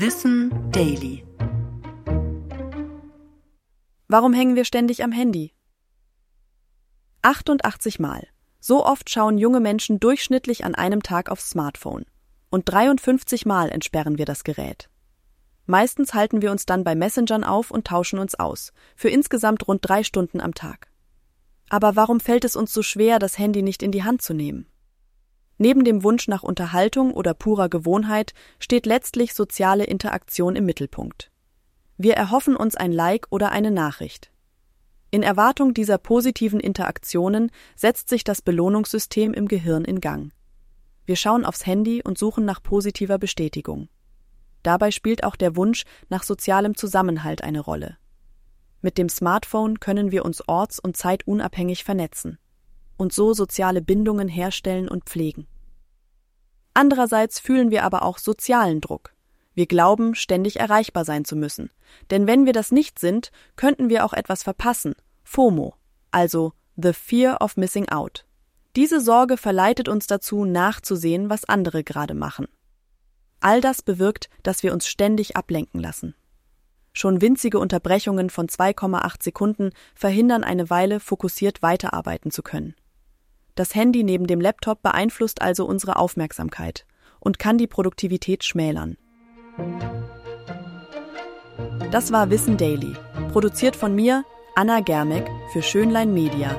Wissen Daily. Warum hängen wir ständig am Handy? 88 Mal. So oft schauen junge Menschen durchschnittlich an einem Tag aufs Smartphone. Und 53 Mal entsperren wir das Gerät. Meistens halten wir uns dann bei Messengern auf und tauschen uns aus, für insgesamt rund drei Stunden am Tag. Aber warum fällt es uns so schwer, das Handy nicht in die Hand zu nehmen? Neben dem Wunsch nach Unterhaltung oder purer Gewohnheit steht letztlich soziale Interaktion im Mittelpunkt. Wir erhoffen uns ein Like oder eine Nachricht. In Erwartung dieser positiven Interaktionen setzt sich das Belohnungssystem im Gehirn in Gang. Wir schauen aufs Handy und suchen nach positiver Bestätigung. Dabei spielt auch der Wunsch nach sozialem Zusammenhalt eine Rolle. Mit dem Smartphone können wir uns orts- und zeitunabhängig vernetzen und so soziale Bindungen herstellen und pflegen. Andererseits fühlen wir aber auch sozialen Druck. Wir glauben, ständig erreichbar sein zu müssen. Denn wenn wir das nicht sind, könnten wir auch etwas verpassen. FOMO, also The Fear of Missing Out. Diese Sorge verleitet uns dazu, nachzusehen, was andere gerade machen. All das bewirkt, dass wir uns ständig ablenken lassen. Schon winzige Unterbrechungen von 2,8 Sekunden verhindern eine Weile, fokussiert weiterarbeiten zu können. Das Handy neben dem Laptop beeinflusst also unsere Aufmerksamkeit und kann die Produktivität schmälern. Das war Wissen Daily, produziert von mir, Anna Germeck, für Schönlein Media